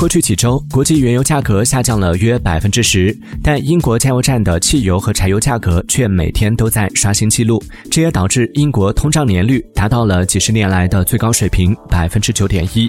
过去几周国际原油价格下降了约百分之十但英国加油站的汽油和柴油价格却每天都在刷新纪录。这也导致英国通胀年率达到了几十年来的最高水平百分之九点一。